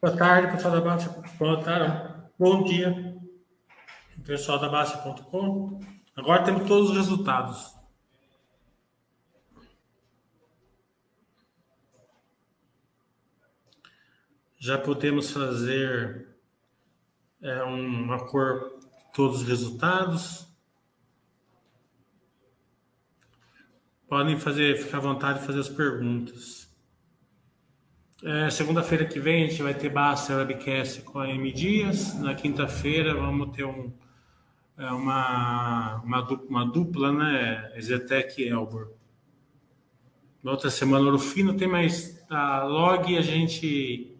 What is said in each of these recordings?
Boa tarde, pessoal da Baixa. Boa tarde. Bom dia, pessoal da Baixa.com. Agora temos todos os resultados. Já podemos fazer é, uma cor todos os resultados. Podem fazer, ficar à vontade de fazer as perguntas. É, Segunda-feira que vem a gente vai ter Basta Webcast com a M Dias. Na quinta-feira vamos ter um, é, uma, uma, dupla, uma dupla, né? Zetec e Elbor. Na outra semana, o Rufino tem mais. A log a gente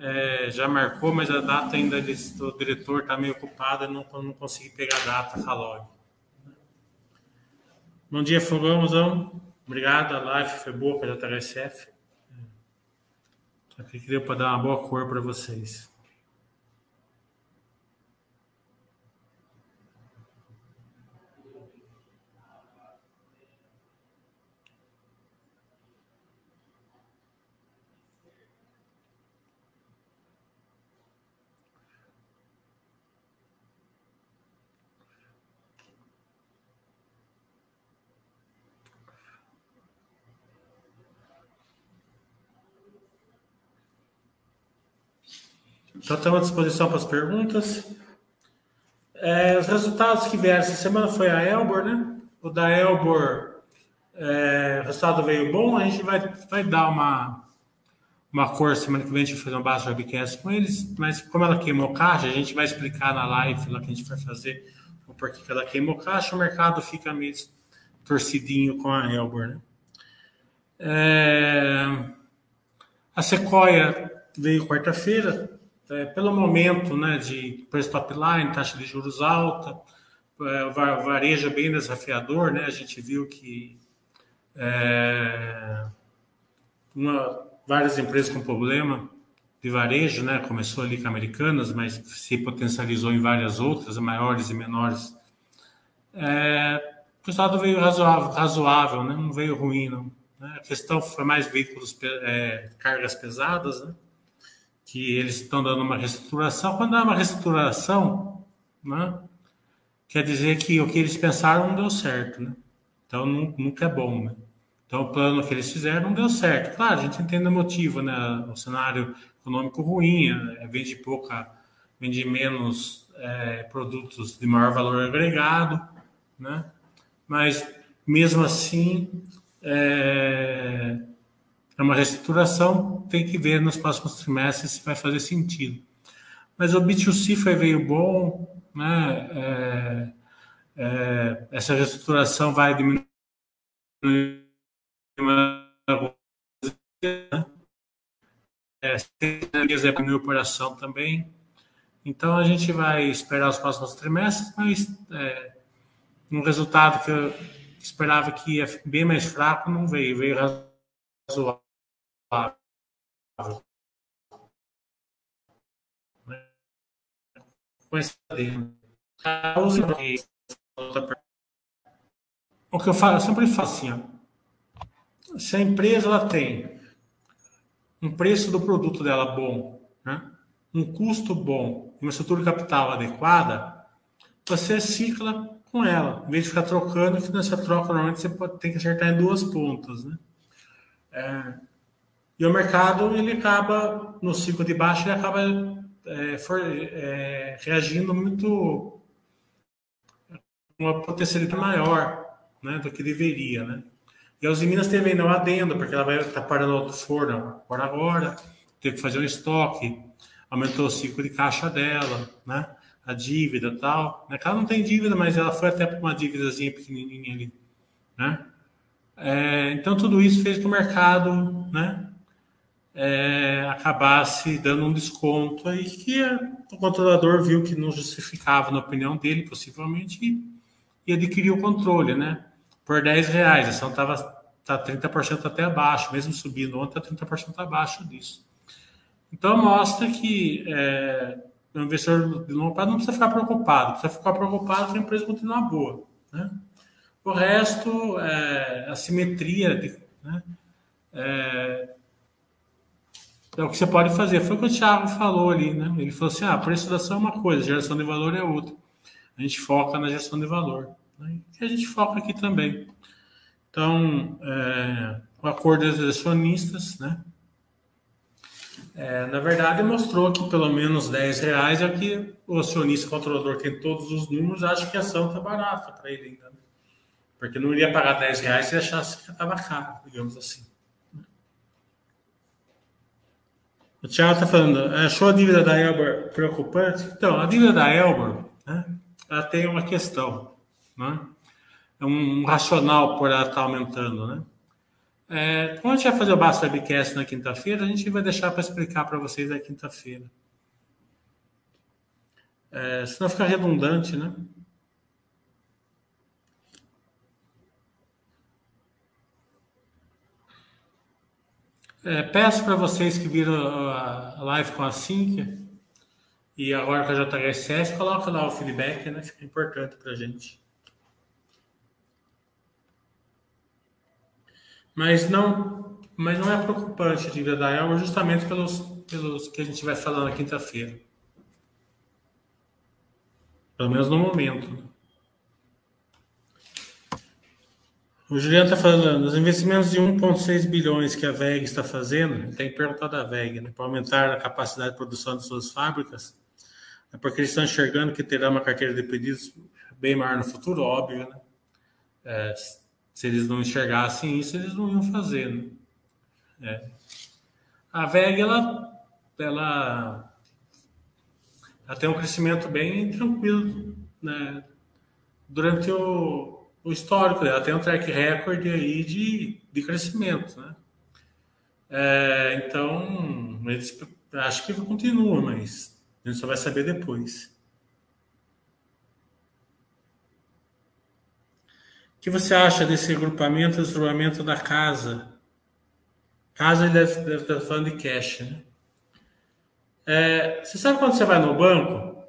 é, já marcou, mas a data ainda do diretor está meio ocupada, não, não consegui pegar a data com a log. Bom dia, Fogãozão. Obrigado, a live foi boa para a JHSF. Aqui que deu para dar uma boa cor para vocês. Já estamos à disposição para as perguntas. É, os resultados que vieram essa semana foi a Elbor, né? O da Elbor, é, o resultado veio bom. A gente vai, vai dar uma, uma cor semana que vem, a gente vai fazer um base webcast com eles. Mas como ela queimou caixa, a gente vai explicar na live lá que a gente vai fazer o porquê que ela queimou caixa. O mercado fica meio torcidinho com a Elbor, né? É, a Sequoia veio quarta-feira, é, pelo momento né, de preço top line, taxa de juros alta, é, varejo é bem desafiador, né? A gente viu que é, uma, várias empresas com problema de varejo, né? Começou ali com americanas, mas se potencializou em várias outras, maiores e menores. É, o resultado veio razoável, razoável né? não veio ruim, não. Né? A questão foi mais veículos, é, cargas pesadas, né? Que eles estão dando uma reestruturação. Quando dá uma reestruturação, né, quer dizer que o que eles pensaram não deu certo, né? Então nunca é bom, né? Então o plano que eles fizeram não deu certo. Claro, a gente entende o motivo, né? O cenário econômico ruim, é, vende pouca, vende menos é, produtos de maior valor agregado, né? Mas mesmo assim, é, é uma reestruturação, tem que ver nos próximos trimestres se vai fazer sentido. Mas o B2C foi veio bom, né? É, é, essa reestruturação vai diminuir é, é para operação também. Então a gente vai esperar os próximos trimestres, mas é, um resultado que eu esperava que ia bem mais fraco não veio, veio razoável. O que eu falo, eu sempre falo assim, ó, se a empresa ela tem um preço do produto dela bom, né, um custo bom, uma estrutura capital adequada, você cicla com ela. Em vez de ficar trocando, que nessa troca normalmente você pode, tem que acertar em duas pontas, né? É, e o mercado, ele acaba, no ciclo de baixo, ele acaba é, for, é, reagindo muito uma potencialidade maior né, do que deveria, né? E a Minas teve ainda um adendo, porque ela vai estar tá parando outro forno por agora, teve que fazer um estoque, aumentou o ciclo de caixa dela, né? A dívida tal. Né? Ela não tem dívida, mas ela foi até para uma dívidazinha pequenininha ali, né? É, então, tudo isso fez que o mercado né, é, acabasse dando um desconto aí que o controlador viu que não justificava, na opinião dele, possivelmente, e, adquiriu o controle, né? Por 10 reais. A ação estava tá 30% até abaixo, mesmo subindo ontem, está 30% abaixo disso. Então, mostra que é, o investidor de longo prazo não precisa ficar preocupado, precisa ficar preocupado que a empresa continuar boa, né? O resto, é, a simetria, de, né? É, é o que você pode fazer. Foi o que o Thiago falou ali, né? Ele falou assim: ah, preço da ação é uma coisa, geração de valor é outra. A gente foca na gestão de valor. Né? E a gente foca aqui também. Então, é, o acordo dos acionistas, né? É, na verdade, mostrou que pelo menos 10 reais é que o acionista controlador tem todos os números, acha que a ação está barata para ele ainda. Né? Porque não iria pagar 10 reais se achasse que estava caro, digamos assim. O Thiago está falando, achou a dívida da Elbor preocupante? Então, a dívida da Elbor, né, ela tem uma questão, né? É um racional por ela estar tá aumentando, né? É, quando a gente vai fazer o Basta Webcast na quinta-feira, a gente vai deixar para explicar para vocês na quinta-feira. É, senão fica redundante, né? É, peço para vocês que viram a live com a Cíntia e agora com a JHSS, coloca lá o feedback, né? Fica importante para a gente. Mas não, mas não é preocupante a dívida da Elma justamente pelos, pelos que a gente vai falar na quinta-feira. Pelo menos no momento. Né? O Juliano está falando, os investimentos de 1,6 bilhões que a VEG está fazendo, tem perguntado a VEG, né, para aumentar a capacidade de produção de suas fábricas, é porque eles estão enxergando que terá uma carteira de pedidos bem maior no futuro, óbvio, né? É, se eles não enxergassem isso, eles não iam fazer, né? É. A VEG, ela, ela, ela tem um crescimento bem tranquilo, né? Durante o, o histórico dela, tem um track record aí de, de crescimento, né? É, então, eles, acho que continua, mas a gente só vai saber depois. O que você acha desse agrupamento, desenvolvimento da casa? Casa ele deve, deve estar falando de cash, né? É, você sabe quando você vai no banco,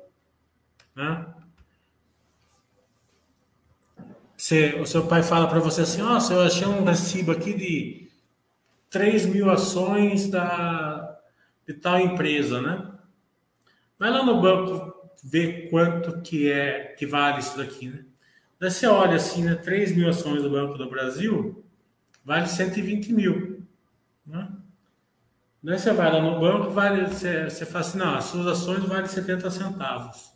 né? Você, o seu pai fala para você assim, nossa, eu achei um recibo aqui de 3 mil ações da, de tal empresa, né? Vai lá no banco ver quanto que é que vale isso daqui, né? Daí você olha assim, né? 3 mil ações do Banco do Brasil vale 120 mil, né? Daí você vai lá no banco, vale, você, você fala assim, não, as suas ações valem 70 centavos.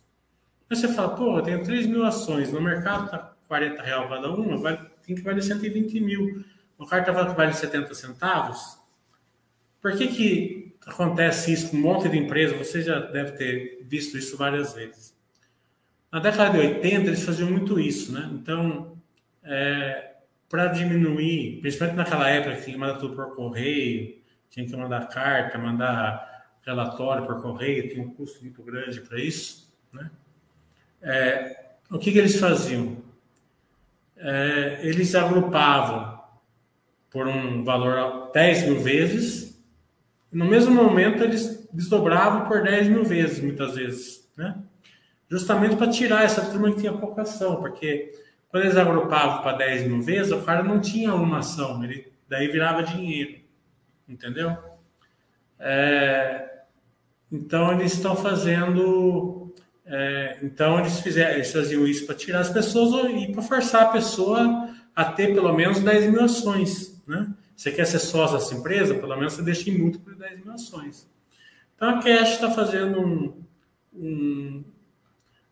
Aí você fala, pô, eu tenho 3 mil ações, no mercado tá 40 reais cada uma, tem que valer 120 mil. O cara está falando que vale 70 centavos. Por que, que acontece isso com um monte de empresa? Você já deve ter visto isso várias vezes. Na década de 80, eles faziam muito isso, né? Então, é, para diminuir, principalmente naquela época que tinha que mandar tudo por correio, tinha que mandar carta, mandar relatório por correio, tinha um custo muito grande para isso, né? É, o que, que eles faziam? É, eles agrupavam por um valor 10 mil vezes, no mesmo momento eles desdobravam por 10 mil vezes, muitas vezes, né? Justamente para tirar essa turma que tinha pouca ação, porque quando eles agrupavam para 10 mil vezes, o cara não tinha uma ação, ele daí virava dinheiro, entendeu? É, então eles estão fazendo é, então eles, fizeram, eles faziam isso para tirar as pessoas e para forçar a pessoa a ter pelo menos 10 mil ações. Né? Você quer ser sócio dessa empresa? Pelo menos você deixa em múltiplo de 10 mil ações. Então a Cash está fazendo um, um,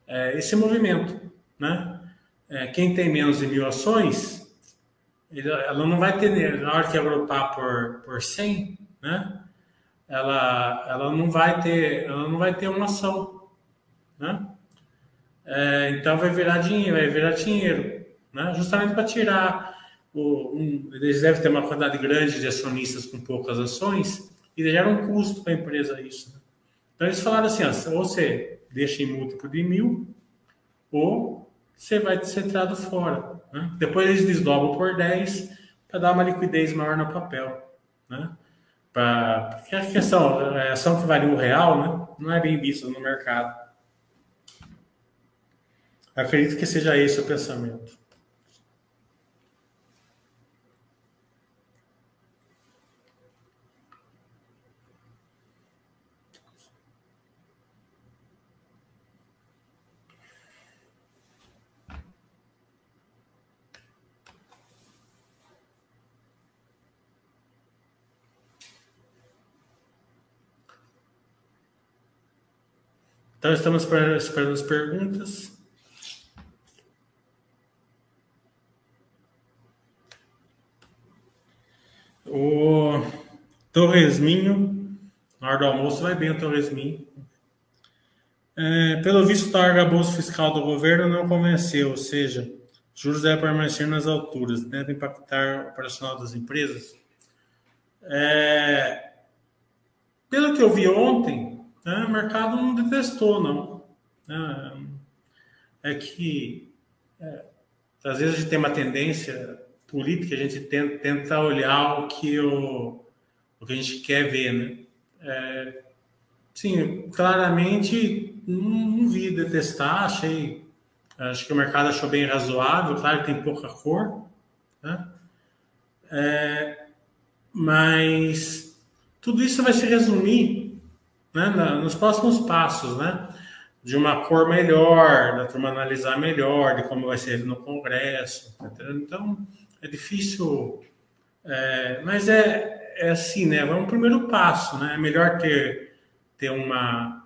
é, esse movimento. Né? É, quem tem menos de mil ações, ele, ela não vai ter, na hora que agrupar por, por 100, né? ela, ela, não vai ter, ela não vai ter uma ação né? É, então vai virar dinheiro, vai virar dinheiro, né? Justamente para tirar o, um, eles devem ter uma quantidade grande de acionistas com poucas ações e gera um custo para a empresa isso. Né? Então eles falaram assim, ó, ou você deixa em múltiplo de mil ou você vai ser tirado fora. Né? Depois eles desdobram por 10 para dar uma liquidez maior no papel. Né? Pra, porque a questão, a ação que vale um real né, não é bem vista no mercado. Acredito que seja esse o pensamento. Então, estamos esperando as perguntas. Torresminho, na hora do almoço, vai bem Torresminho. É, pelo visto, o arcabouço fiscal do governo não convenceu, ou seja, juros devem permanecer nas alturas, deve impactar o operacional das empresas. É, pelo que eu vi ontem, né, o mercado não detestou, não. É, é que é, às vezes a gente tem uma tendência política, a gente tenta, tenta olhar o que, o, o que a gente quer ver, né? É, sim, claramente não, vi detestar, achei, acho que o mercado achou bem razoável, claro que tem pouca cor, né? É, mas tudo isso vai se resumir né, nos próximos passos, né? De uma cor melhor, da turma analisar melhor, de como vai ser no Congresso. Entendeu? Então, é difícil, é, mas é, é assim, né? É um primeiro passo, né? É melhor ter, ter uma,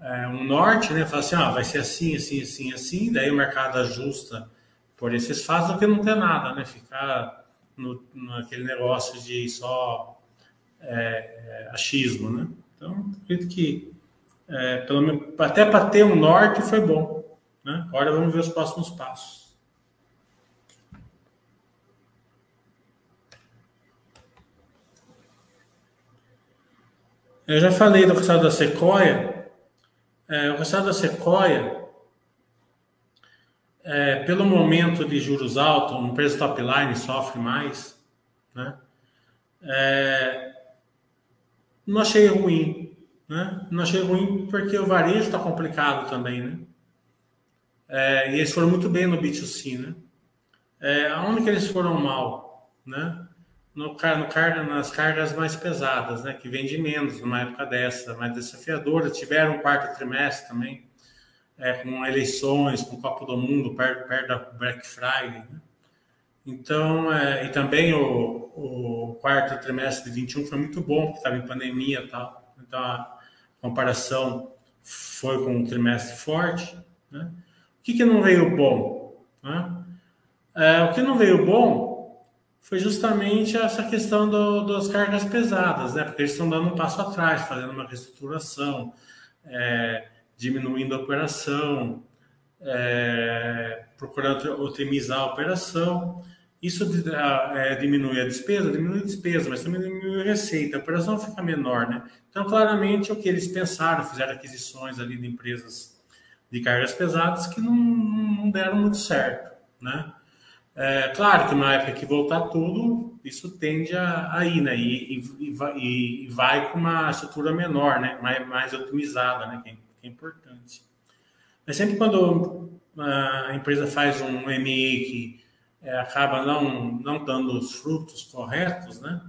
é, um norte, né? Falar assim, ah, vai ser assim, assim, assim, assim, daí o mercado ajusta por esses fatos do que não ter nada, né? Ficar no, naquele negócio de só é, é achismo, né? Então, acredito que é, pelo menos, até para ter um norte foi bom, né? Agora vamos ver os próximos passos. Eu já falei do resultado da Sequoia. É, o resultado da Sequoia, é, pelo momento de juros altos, um preço top line sofre mais, né? É, não achei ruim, né? Não achei ruim porque o varejo está complicado também, né? É, e eles foram muito bem no B2C, né? É, aonde que eles foram mal, né? No, no, nas cargas mais pesadas, né, que vende menos numa época dessa, mais desafiadora. Tiveram um quarto trimestre também, é, com eleições, com Copa do Mundo, perto, perto da Black Friday. Né? Então, é, e também o, o, quarto trimestre de 21 foi muito bom, porque estava em pandemia e tal. Então, a comparação foi com um trimestre forte. Né? O que, que não veio bom? Né? É, o que não veio bom foi justamente essa questão do, das cargas pesadas, né? Porque eles estão dando um passo atrás, fazendo uma reestruturação, é, diminuindo a operação, é, procurando otimizar a operação. Isso é, diminui a despesa, diminui a despesa, mas também diminui a receita. A operação fica menor, né? Então, claramente, o que eles pensaram, fizeram aquisições ali de empresas de cargas pesadas que não, não deram muito certo, né? É, claro que na época que voltar tudo, isso tende a, a ir, né? E, e, e, vai com uma estrutura menor, né? Mais, mais otimizada, né? Que é, que é importante. Mas sempre quando a empresa faz um ME que é, acaba não, não dando os frutos corretos, né?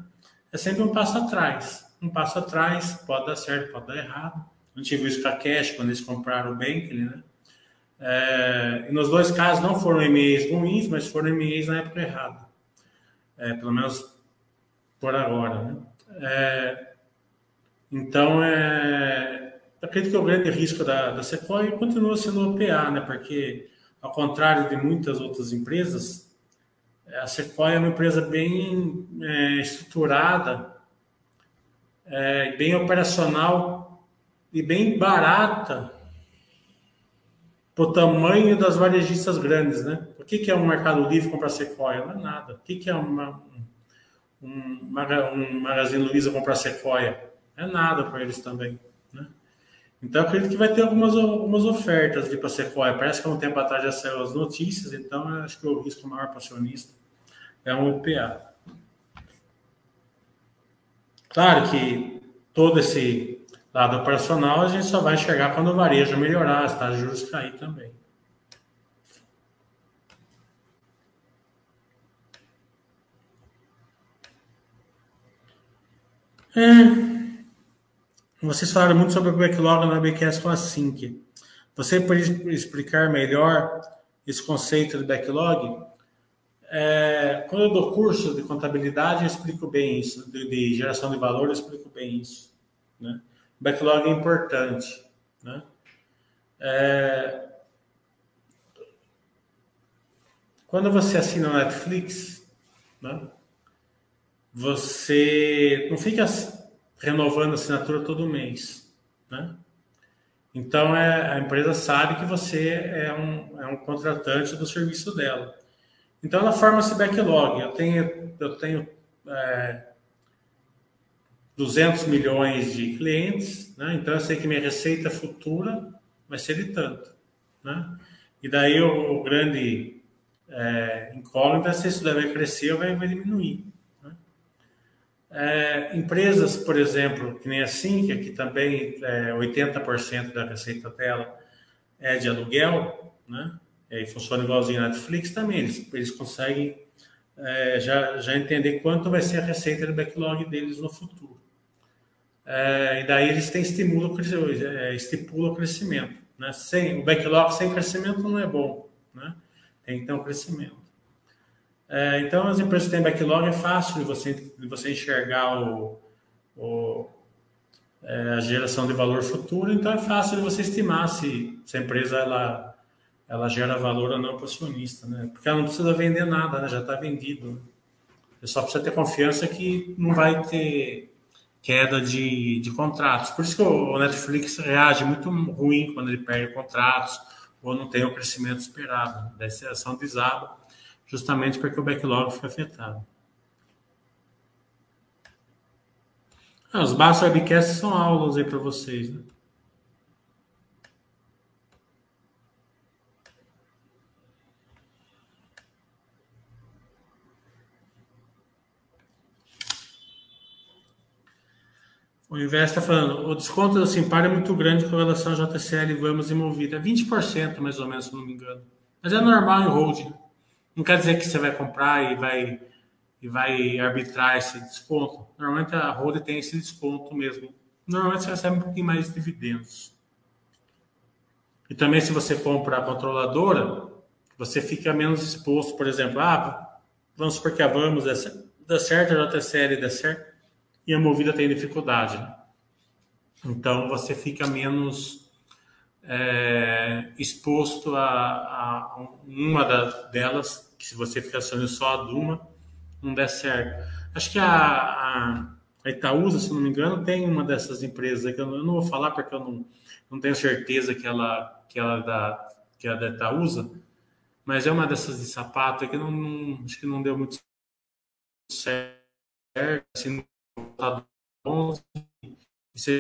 É sempre um passo atrás. Um passo atrás, pode dar certo, pode dar errado. A gente viu isso com a Cash, quando eles compraram o Bankly, né? É, nos dois casos não foram e-mails ruins, mas foram e-mails na época errada. É, pelo menos por agora. Né? É, então, é, acredito que o grande risco da, da Sequoia continua sendo o PA, né? porque, ao contrário de muitas outras empresas, a Sequoia é uma empresa bem é, estruturada, é, bem operacional e bem barata o tamanho das varejistas grandes, né? O que, que é um Mercado Livre comprar Sequoia? Não é nada. O que, que é uma, um, um Magazine Luiza comprar Sequoia? É nada para eles também, né? Então, acredito que vai ter algumas, algumas ofertas ali para Sequoia. Parece que há um tempo atrás já saiu as notícias, então acho que o risco maior para acionista é um OPA. Claro que todo esse Lado operacional, a gente só vai enxergar quando o varejo melhorar, as taxas de juros cair também. É. Vocês falaram muito sobre o backlog na BQS com a Sync. Você pode explicar melhor esse conceito de backlog? É, quando eu dou curso de contabilidade, eu explico bem isso, de, de geração de valor, eu explico bem isso. Né? Backlog é importante. Né? É... Quando você assina o Netflix, né, você não fica renovando a assinatura todo mês, né? Então é, a empresa sabe que você é um, é um contratante do serviço dela. Então ela forma esse backlog. Eu tenho, eu tenho é, 200 milhões de clientes, né? então eu sei que minha receita futura vai ser de tanto. Né? E daí o, o grande é, incógnito é se isso deve crescer ou vai, vai diminuir. É, empresas, por exemplo, que nem a Sim, que também é, 80% da receita dela é de aluguel, né? E funciona igualzinho a Netflix também. Eles, eles conseguem é, já, já entender quanto vai ser a receita do backlog deles no futuro. É, e daí eles têm estímulo, é, estipulam o crescimento. Né? Sem, o backlog sem crescimento não é bom. Né? Tem que ter um crescimento. É, então, as empresas que têm backlog é fácil de você, de você enxergar o, o é, a geração de valor futuro, então é fácil de você estimar se, se a empresa ela, ela gera valor ou não para o acionista, né? Porque ela não precisa vender nada, né? já está vendido. Você só precisa ter confiança que não vai ter queda de, de contratos. Por isso que o Netflix reage muito ruim quando ele perde contratos ou não tem o crescimento esperado. Daí a ação desaba justamente porque o backlog foi afetado. Ah, os Baixos Webcasts são aulas aí para vocês, né? O Invest está falando, o desconto da Simpar é muito grande com relação ao JCL Vamos e Movida. É 20% mais ou menos, se não me engano. Mas é normal em holding. Não quer dizer que você vai comprar e vai, e vai arbitrar esse desconto. Normalmente a Hold tem esse desconto mesmo. Normalmente você recebe um pouquinho mais de dividendos. E também se você compra a controladora, você fica menos exposto, por exemplo, ah, vamos supor que a Vamos dá certo, a JCL dá certo, e a Movida tem dificuldade. Então você fica menos é, exposto a, a, uma da, delas, que se você ficar acionando só a Duma, não der certo. Acho que a, a, a Itaúsa, se não me engano, tem uma dessas empresas que eu não, eu não vou falar porque eu não, não tenho certeza que ela, que ela é da, que é da Itaúsa, mas é uma dessas de sapato que não, não acho que não deu muito certo, assim, tá bom, você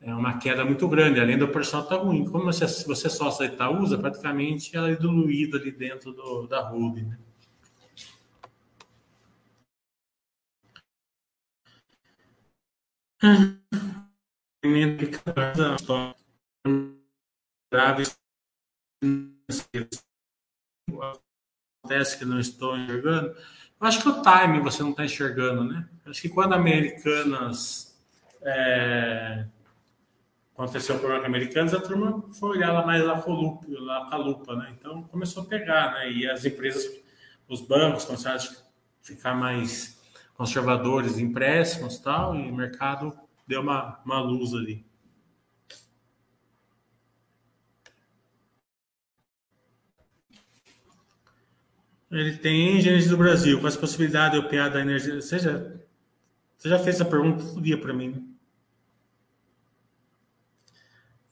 é uma queda muito grande, além do personal estar tá ruim. Como você, você só da Itaúsa, praticamente ela é diluída ali dentro do, da holding. Né? acontece que não estou enxergando. Eu acho que o time você não está enxergando, né? Acho que quando Americanas é, aconteceu com os americanos, a turma foi olhar lá mais lá com, lupa, lá com a lupa, né? Então começou a pegar, né? E as empresas, os bancos começaram a ficar mais conservadores, empréstimos tal, e o mercado deu uma, uma luz ali. Ele tem engenheiros do Brasil, as possibilidades de opear da energia. Você já, você já fez essa pergunta todo dia para mim, né?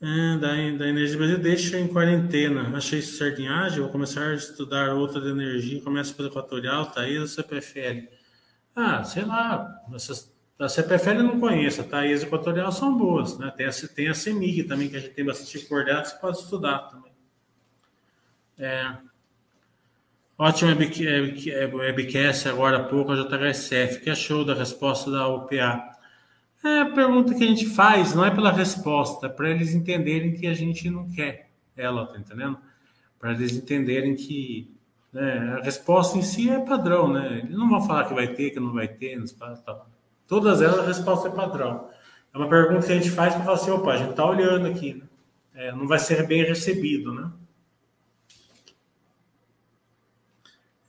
É, da, da Energia Brasil deixa em quarentena. Achei isso sardinhagem. Vou começar a estudar outra de energia. Começa pelo Equatorial, Thaís ou CPFL? Ah, sei lá. Essas, a CPFL eu não conheço. A Thaís e Equatorial são boas. Né? Tem, a, tem a CEMIG também, que a gente tem bastante coordenado. Você pode estudar também. É. Ótimo webcast agora há pouco, a JHSF. que achou da resposta da UPA? É a pergunta que a gente faz, não é pela resposta, é para eles entenderem que a gente não quer ela, tá entendendo? Para eles entenderem que né, a resposta em si é padrão, né? Eles não vão falar que vai ter, que não vai ter, tá. todas elas a resposta é padrão. É uma pergunta que a gente faz para falar assim, opa, a gente está olhando aqui, né? é, não vai ser bem recebido, né?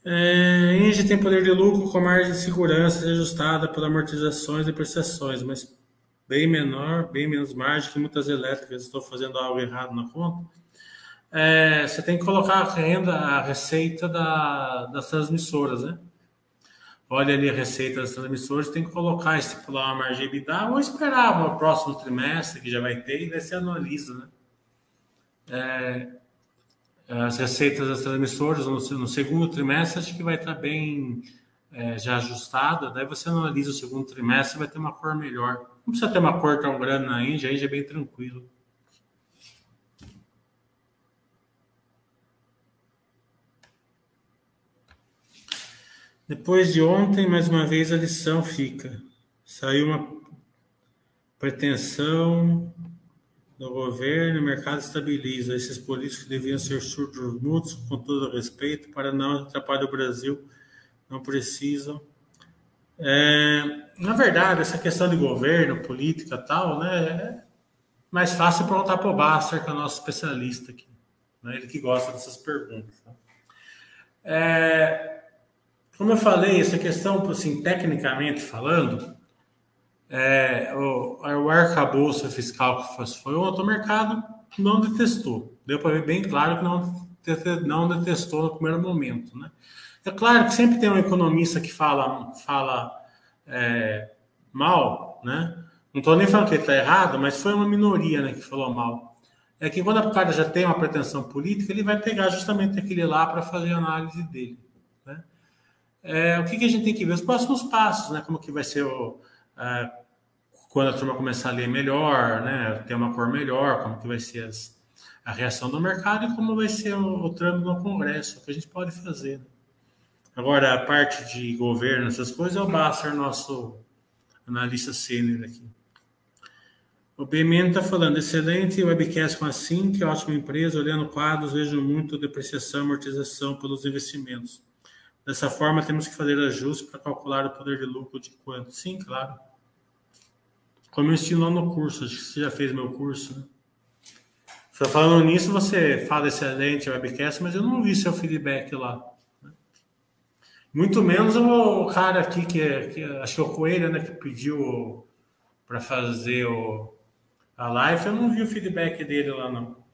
É, Engie tem poder de lucro com margem de segurança ajustada por amortizações e prestações, mas bem menor, bem menos margem que muitas elétricas. Estou fazendo algo errado na conta. É, você tem que colocar a renda, a receita da, das transmissoras, né? Olha ali a receita das transmissoras, tem que colocar, estipular uma margem EBITDA ou esperar o próximo trimestre, que já vai ter, e daí você analisa, né? É, as receitas das transmissoras no, segundo trimestre acho que vai estar bem é, já ajustada. Daí você analisa o segundo trimestre vai ter uma cor melhor. Não precisa ter uma cor tão grande na Índia, aí já é bem tranquilo. Depois de ontem, mais uma vez a lição fica. Saiu uma pretensão do governo, o mercado estabiliza. Esses políticos deviam ser surdos mudos, com todo respeito, para não atrapalhar o Brasil. Não precisam. É, na verdade, essa questão de governo, política tal, né, é mais fácil perguntar para o Baster, que é o nosso especialista aqui. Né, ele que gosta dessas perguntas. Tá? É, como eu falei, essa questão, assim, tecnicamente falando, é, o, o arcabouço fiscal que foi o mercado não detestou. Deu para ver bem claro que não, não detestou no primeiro momento. Né? É claro que sempre tem um economista que fala, fala é, mal, né? não estou nem falando que ele está errado, mas foi uma minoria né, que falou mal. É que quando o cara já tem uma pretensão política, ele vai pegar justamente aquele lá para fazer a análise dele. Né? É, o que, que, a gente tem que ver? Os próximos passos, né? como que vai ser o é, quando a turma começar a ler melhor, né, ter uma cor melhor, como que vai ser as, a reação do mercado e como vai ser o, o trâmite no Congresso, o que a gente pode fazer. Agora, a parte de governo, essas coisas, é o Basser, nosso analista sênior aqui. O BMN está falando, excelente webcast com a Sim, que ótima empresa, olhando quadros, vejo muito depreciação, amortização pelos investimentos. Dessa forma, temos que fazer ajustes para calcular o poder de lucro de quanto? Sim, claro. Como eu ensino no curso, acho que você já fez meu curso. Né? Só falando nisso, você fala excelente webcast, mas eu não vi seu feedback lá. Né? Muito menos o cara aqui que, é, que acho que é o Coelho, né, que pediu para fazer o, a live, eu não vi o feedback dele lá não.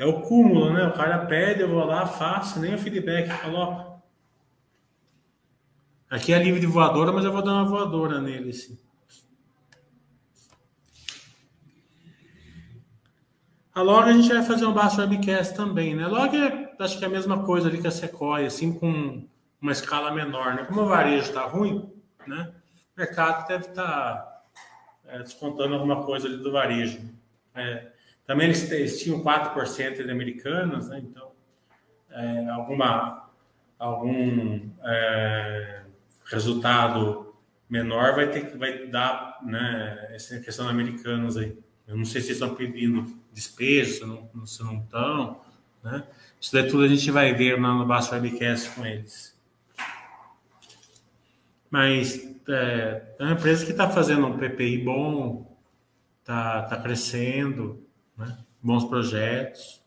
É o cúmulo, né? O cara pede, eu vou lá, faço, nem o feedback coloca. Aqui é livre de voadora, mas eu vou dar uma voadora nele, sim. A log a gente vai fazer um baixo webcast também, né? Log é, acho que é a mesma coisa ali que a Sequoia, assim, com uma escala menor, né? Como o varejo está ruim, né? O mercado deve estar tá, é, descontando alguma coisa ali do varejo. É, também eles, eles tinham 4% de americanas, né? então é, alguma, algum é, resultado menor vai ter que vai dar né, essa questão de americanos aí. Eu não sei se estão pedindo despesa, se não, se não estão. Né? Isso daí tudo a gente vai ver no Baixo Webcast com eles. Mas é, é uma empresa que está fazendo um PPI bom, está tá crescendo, né? bons projetos.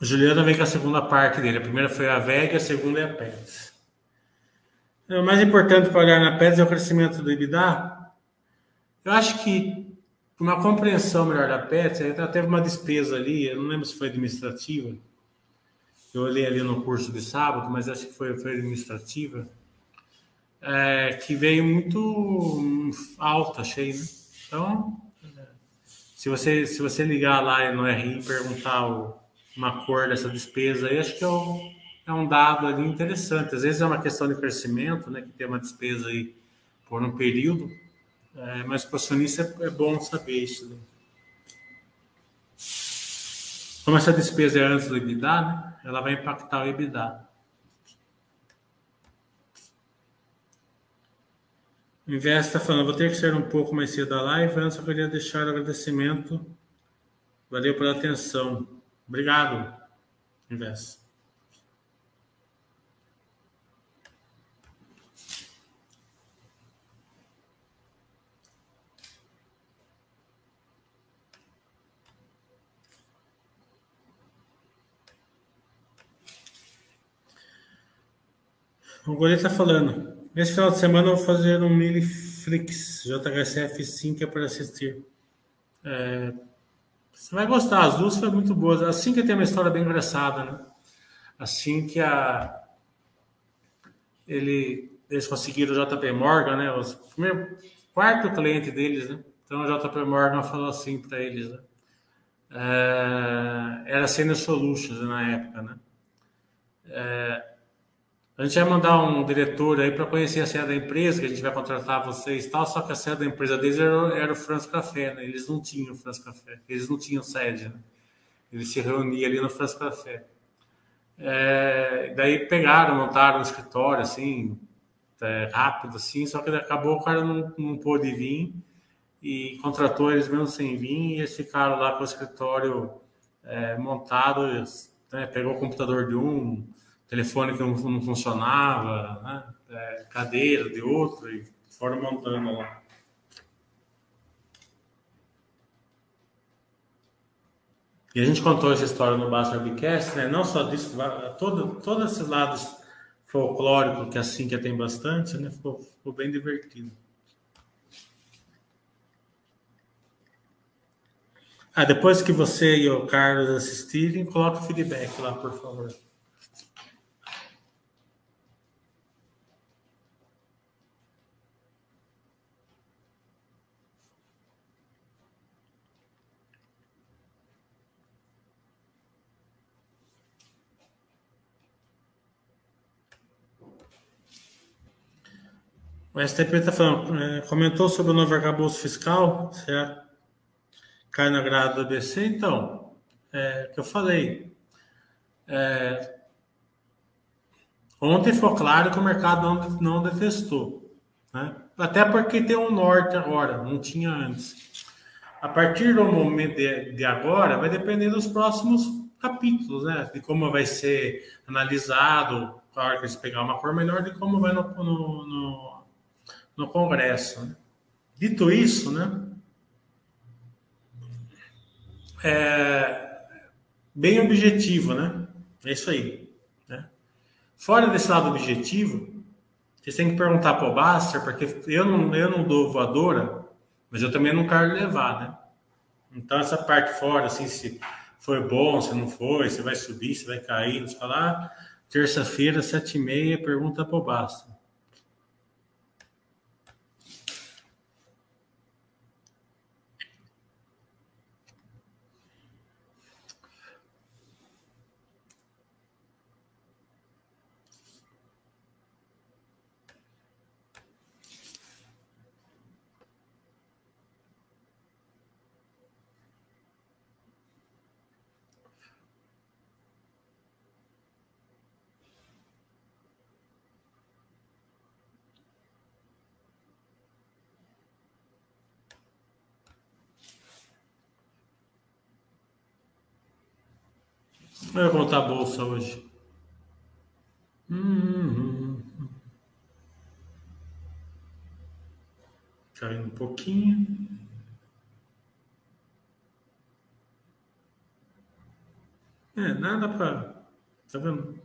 O Juliano vem com a segunda parte dele. A primeira foi a VEG, a segunda é a PETS. É, o mais importante para olhar na PETS é o crescimento do EBITDA. Eu acho que uma compreensão melhor da PETS, ela teve uma despesa ali, eu não lembro se foi administrativa. Eu olhei ali no curso de sábado, mas acho que foi, foi administrativa é, que veio muito alta, achei, né? Então, se você, se você ligar lá no RI e perguntar o, uma cor dessa despesa aí, acho que é, um, é um dado ali interessante. Às vezes é uma questão de crescimento, né? Que tem uma despesa aí por um período, é, mas para o acionista é, é bom saber isso. Né? Como essa despesa é antes do EBITDA, né? Ela vai impactar o EBITDA. O Invest está falando, vou ter que sair um pouco mais cedo da live, antes eu queria deixar o agradecimento. Valeu pela atenção. Obrigado, Invest. O Goleiro está falando. Nesse final de semana eu vou fazer um Miliflix JHSF 5 para assistir. É, você vai gostar, as duas foram muito boas. Assim que tem uma história bem engraçada, né? Assim que a ele eles conseguiram o JP Morgan, né? O primeiro quarto cliente deles, né? Então o JP Morgan falou assim para eles, né? É, era Senior Solutions na época, né? É, a gente vai mandar um diretor aí para conhecer a sede da empresa, que a gente vai contratar vocês e tal, só que a sede da empresa deles era, era o France Café, né? Eles não tinham France Café, eles não tinham sede, né? Eles se reuniam ali no France Café. É, daí pegaram, montaram um escritório, assim, é, rápido, assim, só que acabou o cara não, não pôde vir e contratou eles mesmo sem vir e eles ficaram lá com o escritório é, montado, né? pegou o computador de um, telefone que não, não funcionava, né? é, cadeira de outro, e foram montando lá. E a gente contou essa história no Basta Webcast, né? não só disso, todo, todos esses lados folclóricos que assim que tem bastante, né? ficou, ficou bem divertido. Ah, depois que você e o Carlos assistirem, coloque o feedback lá, por favor. O STP está falando, é, comentou sobre o novo arcabouço fiscal, certo? Cai na grade do ABC, então, é que eu falei. É, ontem foi claro que o mercado não, não detestou, né? Até porque tem um norte agora, não tinha antes. A partir do momento de, de agora, vai depender dos próximos capítulos, né? De como vai ser analisado, claro que eles pegar uma cor melhor, de como vai no, no, no no Congresso. Né? Dito isso, né, é bem objetivo, né? É isso aí. Né? Fora desse lado objetivo, vocês têm que perguntar para o Baster, porque eu não, eu não dou voadora, mas eu também não quero levar, né? Então, essa parte fora, assim, se foi bom, se não foi, se vai subir, se vai cair, nos falar. Terça-feira, sete e meia, pergunta para o Baster. Olha como tá a bolsa hoje. Hum, Caindo um pouquinho. É, nada para. Tá vendo?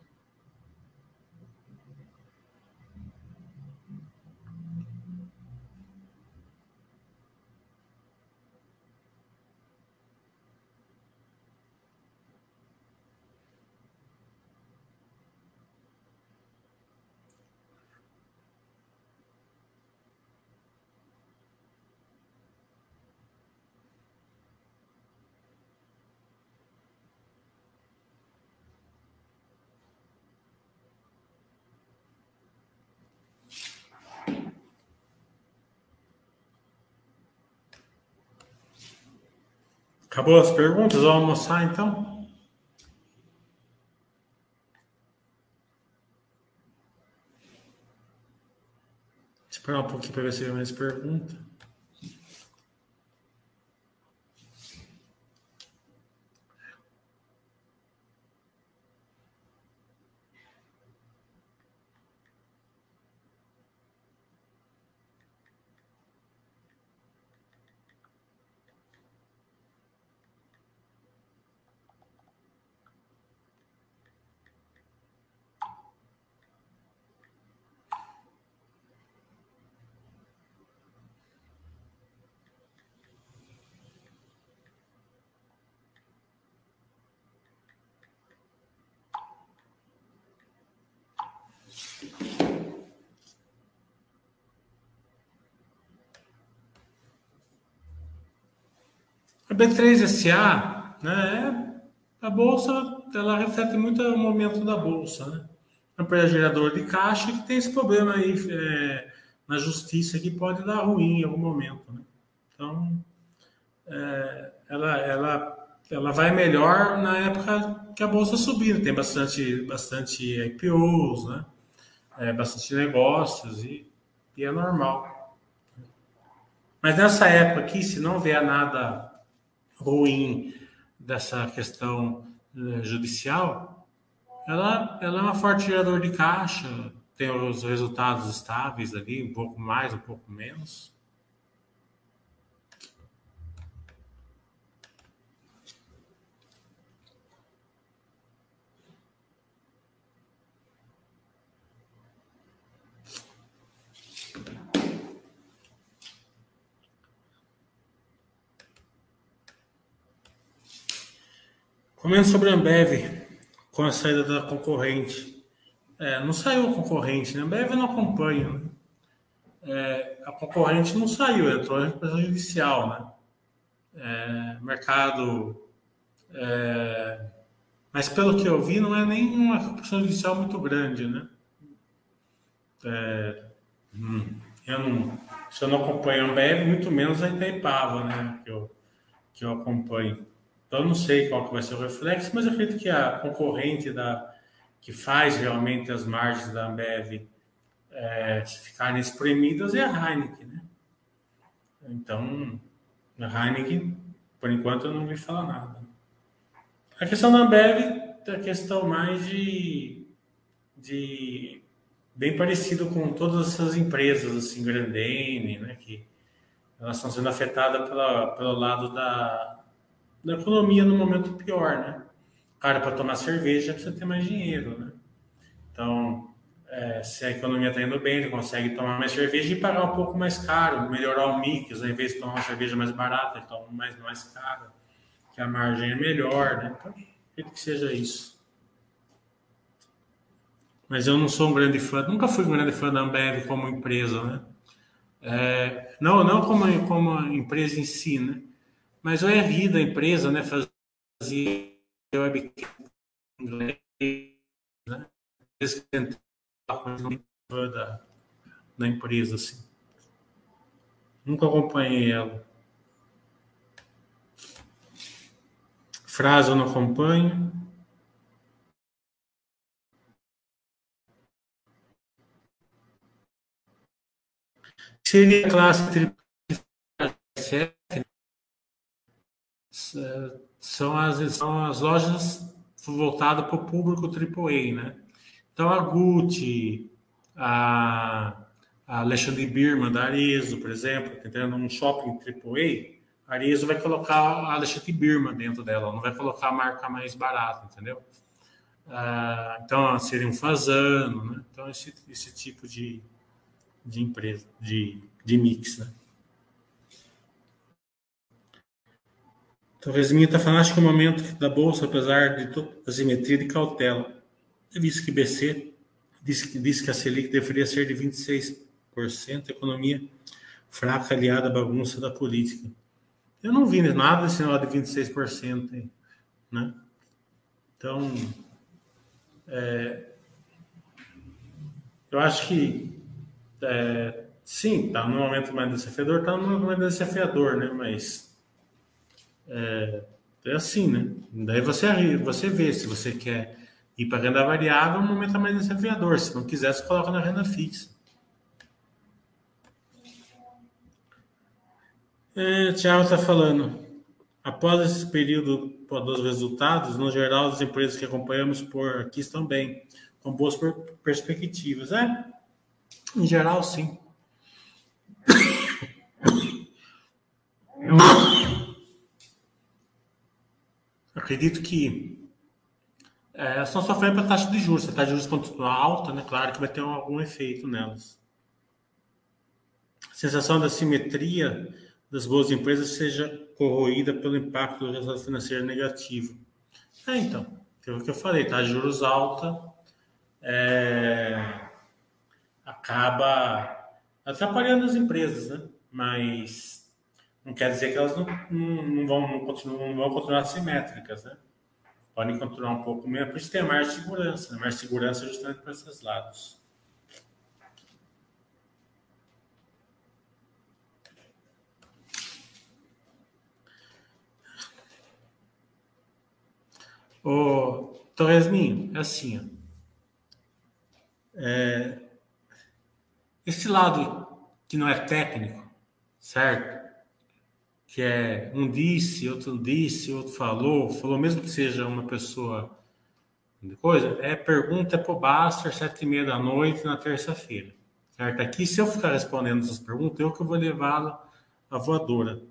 Acabou as perguntas? Vamos almoçar então? Esperar um pouquinho para ver se tem mais perguntas. B3SA, né, a bolsa, ela reflete muito o momento da bolsa, né? A empresa geradora de caixa que tem esse problema aí é, na justiça que pode dar ruim em algum momento, né? Então, é, ela, ela, ela vai melhor na época que a bolsa subir, tem bastante, bastante IPOs, né? É, bastante negócios e, e é normal. Mas nessa época aqui, se não vier nada ruim dessa questão eh, judicial, ela, ela é uma forte gerador de caixa, tem os resultados estáveis ali, um pouco mais, um pouco menos. Comendo sobre a Ambev, com a saída da concorrente. É, não saiu a concorrente, né? A Ambev não acompanha. Né? É, a concorrente não saiu, entrou na repressão judicial, né? É, mercado. É, mas pelo que eu vi, não é nem uma repressão judicial muito grande, né? É, hum, eu não, se eu não acompanho a Ambev, muito menos a Itaipava, né? Que eu, que eu acompanho. Então, não sei qual que vai ser o reflexo, mas eu acredito que a concorrente da, que faz realmente as margens da Ambev é, ficarem espremidas é a Heineken, né? Então, a Heineken, por enquanto, eu não vi falar nada. A questão da Ambev é a questão mais de, de bem parecido com todas essas empresas, assim, Grandene, né? Que elas estão sendo afetadas pela, pelo lado da, da economia no momento pior, né? Cara, para tomar cerveja precisa ter mais dinheiro, né? Então, é, se a economia está indo bem, ele consegue tomar mais cerveja e pagar um pouco mais caro, melhorar o mix, ao invés de tomar uma cerveja mais barata, ele toma mais, mais que a margem é melhor, né? Então, acredito que seja isso. Mas eu não sou um grande fã, nunca fui um grande fã da Ambev como empresa, né? É, não, não como, como empresa em si, né? Mas o RI da empresa, né, fazia webcam em inglês, né? Da, da empresa, assim. Nunca acompanhei ela. Frase eu não acompanho. Seria classe são as, são as lojas voltadas para o público AAA, né? Então a Gucci, a, a Alexandre Birman da Arezo, por exemplo, tá tentando um shopping AAA, a Arezo vai colocar a Alexandre Birman dentro dela, não vai colocar a marca mais barata, entendeu? Ah, então seria um Fazano, né? Então esse, esse tipo de, de empresa, de, de mix, né? Talvez minha está falando, acho que o momento da Bolsa, apesar de toda a simetria de cautela, disse que BC disse disse que a Selic deveria ser de 26%, economia fraca aliada à bagunça da política. Eu não vi nada desse negócio de 26%, né? Então, é, eu acho que é, sim, está no momento mais desafiador, está no momento mais desafiador, né? Mas é, é assim, né? Daí você, você vê se você quer ir para renda variável, o momento é mais desafiador. Se não quiser, você coloca na renda fixa. É, Tiago está falando. Após esse período dos resultados, no geral, as empresas que acompanhamos por aqui estão bem, com boas perspectivas. É, em geral, sim. Acredito que é, estão sofrendo pela taxa de juros. Se a taxa de juros continuar alta, né, claro que vai ter algum efeito nelas. A sensação da simetria das boas empresas seja corroída pelo impacto do resultado financeiro negativo. É, então, é o que eu falei, de juros alta é, acaba atrapalhando as empresas, né? Mas não quer dizer que elas não, não, vão, não, continuam, não vão continuar simétricas, né? Podem continuar um pouco menos, por isso tem mais segurança, né? mais segurança justamente para esses lados. Ô, Torresminho, é assim. É, esse lado que não é técnico, certo? Que é um disse, outro disse, outro falou, falou mesmo que seja uma pessoa coisa, é pergunta para o Baster sete e meia da noite na terça-feira, certo? Aqui, se eu ficar respondendo essas perguntas, eu que vou levá-la à voadora.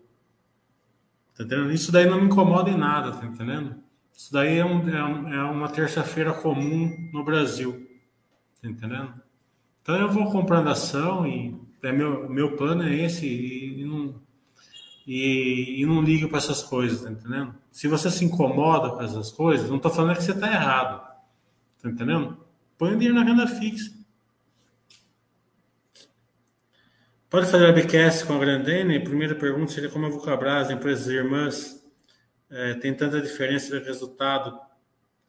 Tá entendendo? Isso daí não me incomoda em nada, tá entendendo? Isso daí é, um, é, um, é uma terça-feira comum no Brasil, tá entendendo? Então eu vou comprando ação e é meu, meu plano é esse e, e, e, não ligo para essas coisas, tá entendendo? Se você se incomoda com essas coisas, não estou falando que você está errado, tá entendendo? Põe o dinheiro na renda fixa. Pode fazer webcast com a Grandene? Primeira pergunta seria como a Vulcabras, empresas irmãs, é, tem tanta diferença de resultado,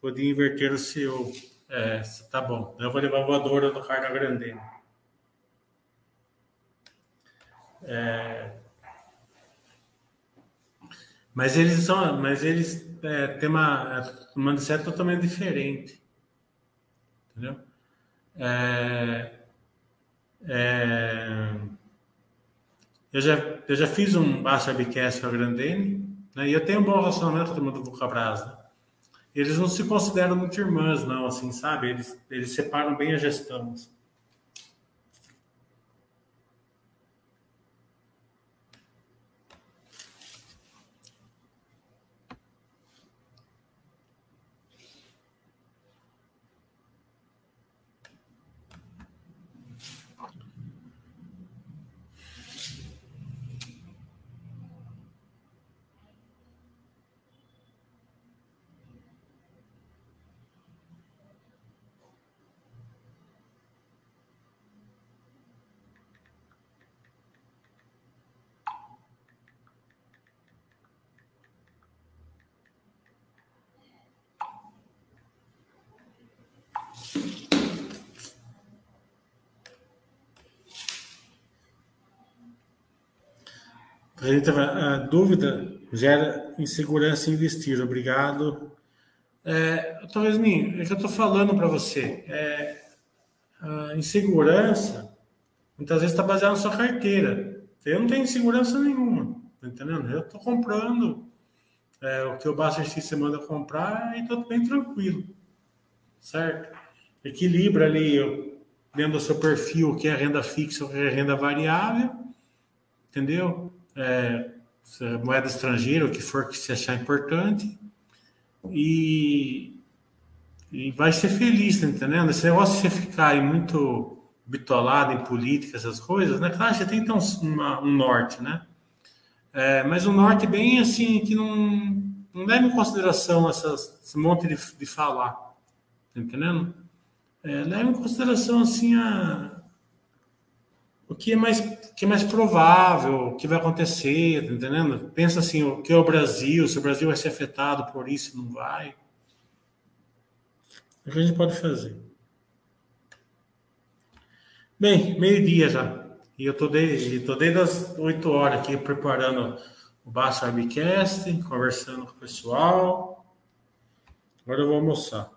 podia inverter o CEO. É, tá bom. Eu vou levar a voadora do Carga Grandene. É, mas eles são, mas eles é, têm uma, uma mindset totalmente diferente, entendeu? É, é, eu já eu já fiz um Baixa Webcast com a Grandene, né, e eu tenho um bom relacionamento com o do Vulcabras, né? eles não se consideram muito irmãs, não, assim, sabe? Eles, eles separam bem a gestão. Assim. A dúvida gera insegurança em investir. Obrigado. É, talvez me, é que eu estou falando para você. É, a insegurança muitas vezes está baseada na sua carteira. Eu não tenho insegurança nenhuma, tá entendendo? Eu estou comprando é, o que o Buster você manda comprar e estou bem tranquilo, certo? Equilibra ali dentro do seu perfil o que é renda fixa, o que é renda variável, entendeu? É, moeda estrangeira, o que for que se achar importante, e, e vai ser feliz, tá entendendo? Esse negócio de você ficar aí muito bitolado em política, essas coisas, né? Claro, você tem então uma, um norte, né? É, mas um norte bem assim, que não, não leva em consideração essas, esse monte de, de falar, tá entendendo? É, leva em consideração assim a, o que é mais, o que é mais provável, o que vai acontecer, tá entendendo? Pensa assim, o que é o Brasil, se o Brasil vai ser afetado por isso, não vai. O que a gente pode fazer? Bem, meio-dia já. E eu tô desde, tô desde as 8 horas aqui preparando o Baixo Webcast, conversando com o pessoal. Agora eu vou almoçar.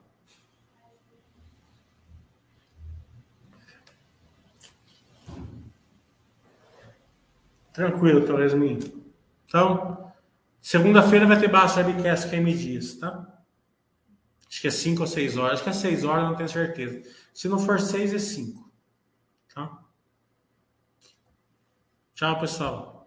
Tranquilo, Torresmin. Então, segunda-feira vai ter baixo webcast que é M Dias, tá? Acho que é 5 ou 6 horas. Acho que é 6 horas, não tenho certeza. Se não for 6, é 5. Tá? Tchau, pessoal.